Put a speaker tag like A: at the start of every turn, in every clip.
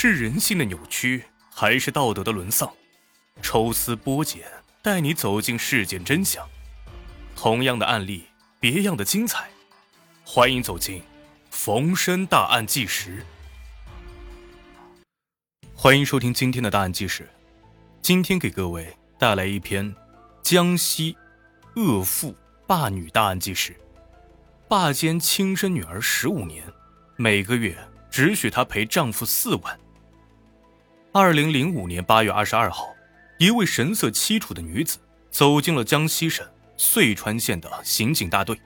A: 是人性的扭曲，还是道德的沦丧？抽丝剥茧，带你走进事件真相。同样的案例，别样的精彩。欢迎走进《逢申大案纪实》。欢迎收听今天的大案纪实。今天给各位带来一篇江西恶妇霸女大案纪实。霸奸亲生女儿十五年，每个月。只许她赔丈夫四万。二零零五年八月二十二号，一位神色凄楚的女子走进了江西省遂川县的刑警大队。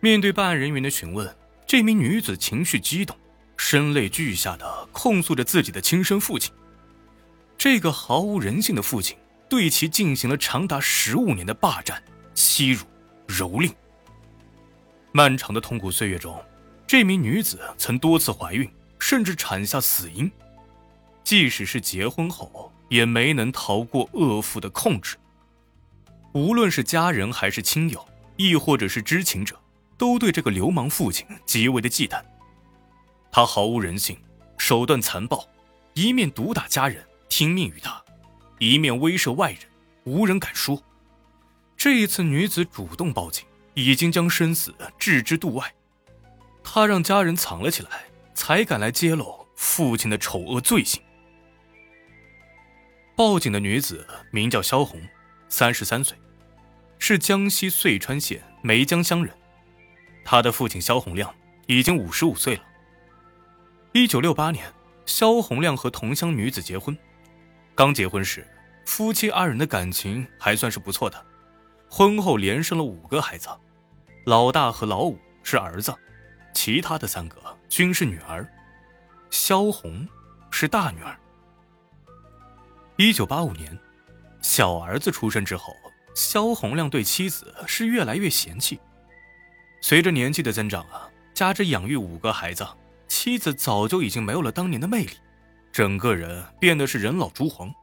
A: 面对办案人员的询问，这名女子情绪激动，声泪俱下的控诉着自己的亲生父亲。这个毫无人性的父亲对其进行了长达十五年的霸占、欺辱、蹂躏。漫长的痛苦岁月中。这名女子曾多次怀孕，甚至产下死婴，即使是结婚后，也没能逃过恶妇的控制。无论是家人还是亲友，亦或者是知情者，都对这个流氓父亲极为的忌惮。他毫无人性，手段残暴，一面毒打家人，听命于他，一面威慑外人，无人敢说。这一次，女子主动报警，已经将生死置之度外。他让家人藏了起来，才敢来揭露父亲的丑恶罪行。报警的女子名叫萧红，三十三岁，是江西遂川县梅江乡人。她的父亲萧洪亮已经五十五岁了。一九六八年，萧洪亮和同乡女子结婚。刚结婚时，夫妻二人的感情还算是不错的。婚后连生了五个孩子，老大和老五是儿子。其他的三个均是女儿，萧红是大女儿。一九八五年，小儿子出生之后，萧洪亮对妻子是越来越嫌弃。随着年纪的增长啊，加之养育五个孩子，妻子早就已经没有了当年的魅力，整个人变得是人老珠黄。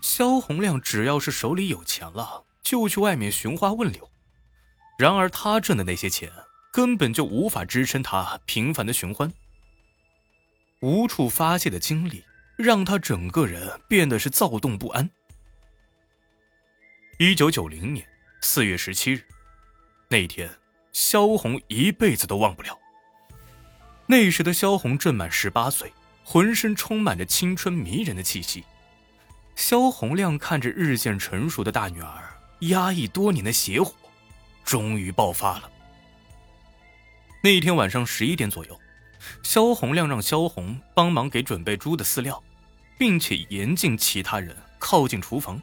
A: 萧洪亮只要是手里有钱了，就去外面寻花问柳。然而他挣的那些钱。根本就无法支撑他频繁的寻欢，无处发泄的精力让他整个人变得是躁动不安。一九九零年四月十七日，那一天，萧红一辈子都忘不了。那时的萧红正满十八岁，浑身充满着青春迷人的气息。萧红亮看着日渐成熟的大女儿，压抑多年的邪火，终于爆发了。那一天晚上十一点左右，萧红亮让萧红帮忙给准备猪的饲料，并且严禁其他人靠近厨房。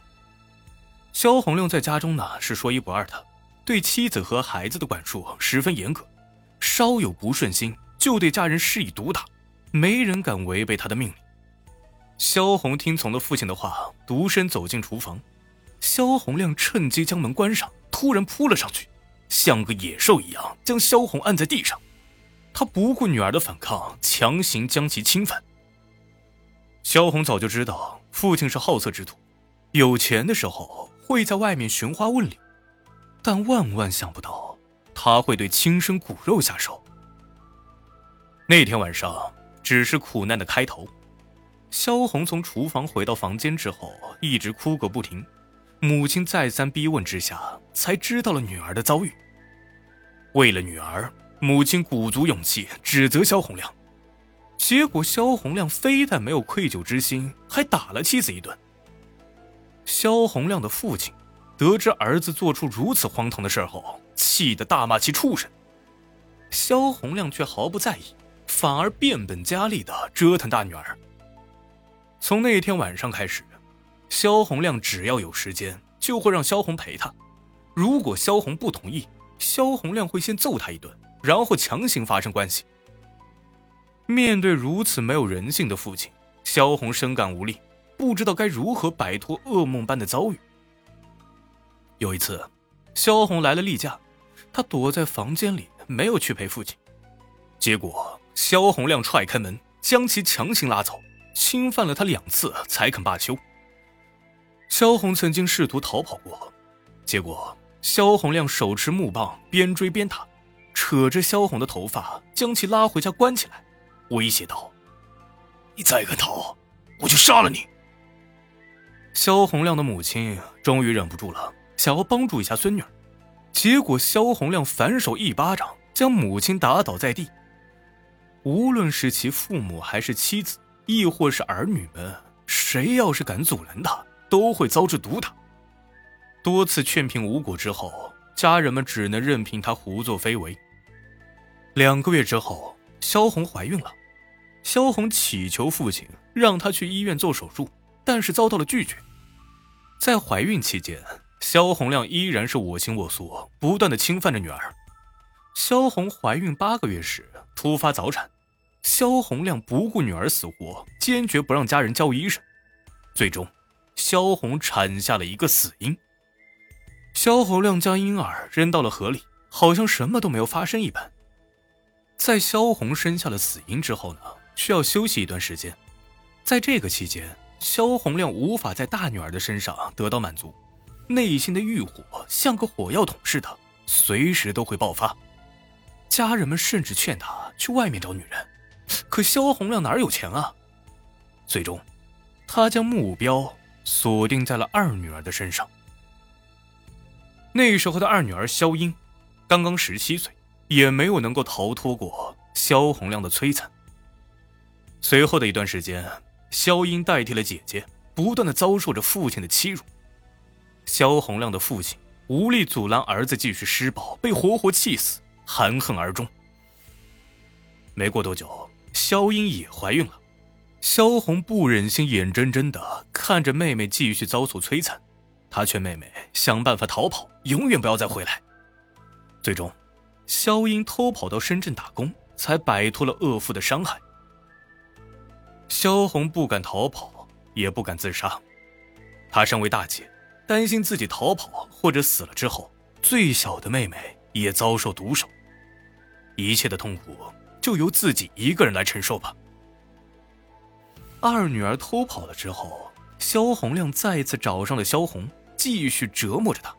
A: 萧红亮在家中呢是说一不二的，对妻子和孩子的管束十分严格，稍有不顺心就对家人施以毒打，没人敢违背他的命令。萧红听从了父亲的话，独身走进厨房。萧红亮趁机将门关上，突然扑了上去。像个野兽一样将萧红按在地上，他不顾女儿的反抗，强行将其侵犯。萧红早就知道父亲是好色之徒，有钱的时候会在外面寻花问柳，但万万想不到他会对亲生骨肉下手。那天晚上只是苦难的开头。萧红从厨房回到房间之后，一直哭个不停。母亲再三逼问之下，才知道了女儿的遭遇。为了女儿，母亲鼓足勇气指责萧红亮，结果萧红亮非但没有愧疚之心，还打了妻子一顿。萧红亮的父亲得知儿子做出如此荒唐的事后，气得大骂其畜生。萧红亮却毫不在意，反而变本加厉地折腾大女儿。从那天晚上开始。萧红亮只要有时间，就会让萧红陪他。如果萧红不同意，萧红亮会先揍他一顿，然后强行发生关系。面对如此没有人性的父亲，萧红深感无力，不知道该如何摆脱噩梦般的遭遇。有一次，萧红来了例假，她躲在房间里没有去陪父亲，结果萧红亮踹开门，将其强行拉走，侵犯了她两次才肯罢休。萧红曾经试图逃跑过，结果萧红亮手持木棒，边追边打，扯着萧红的头发，将其拉回家关起来，威胁道：“
B: 你再敢逃，我就杀了你！
A: 萧红亮的母亲终于忍不住了，想要帮助一下孙女，结果萧红亮反手一巴掌将母亲打倒在地。无论是其父母，还是妻子，亦或是儿女们，谁要是敢阻拦他，都会遭致毒打。多次劝平无果之后，家人们只能任凭他胡作非为。两个月之后，萧红怀孕了，萧红祈求父亲让她去医院做手术。但是遭到了拒绝。在怀孕期间，萧红亮依然是我行我素，不断的侵犯着女儿。萧红怀孕八个月时突发早产，萧红亮不顾女儿死活，坚决不让家人叫医生。最终，萧红产下了一个死婴。萧红亮将婴儿扔到了河里，好像什么都没有发生一般。在萧红生下了死婴之后呢，需要休息一段时间，在这个期间。萧红亮无法在大女儿的身上得到满足，内心的欲火像个火药桶似的，随时都会爆发。家人们甚至劝他去外面找女人，可萧红亮哪有钱啊？最终，他将目标锁定在了二女儿的身上。那时候的二女儿萧英，刚刚十七岁，也没有能够逃脱过萧红亮的摧残。随后的一段时间。萧英代替了姐姐，不断的遭受着父亲的欺辱。萧红亮的父亲无力阻拦儿子继续施暴，被活活气死，含恨而终。没过多久，萧英也怀孕了。萧红不忍心眼睁睁的看着妹妹继续遭受摧残，她劝妹妹想办法逃跑，永远不要再回来。最终，萧英偷跑到深圳打工，才摆脱了恶妇的伤害。萧红不敢逃跑，也不敢自杀。她身为大姐，担心自己逃跑或者死了之后，最小的妹妹也遭受毒手。一切的痛苦就由自己一个人来承受吧。二女儿偷跑了之后，萧红亮再次找上了萧红，继续折磨着她。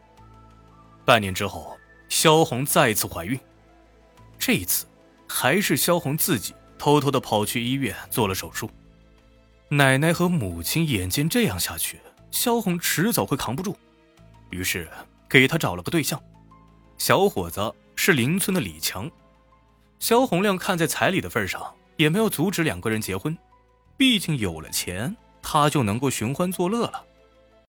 A: 半年之后，萧红再次怀孕，这一次还是萧红自己偷偷的跑去医院做了手术。奶奶和母亲眼见这样下去，萧红迟早会扛不住，于是给他找了个对象。小伙子是邻村的李强。萧红亮看在彩礼的份上，也没有阻止两个人结婚，毕竟有了钱，他就能够寻欢作乐了。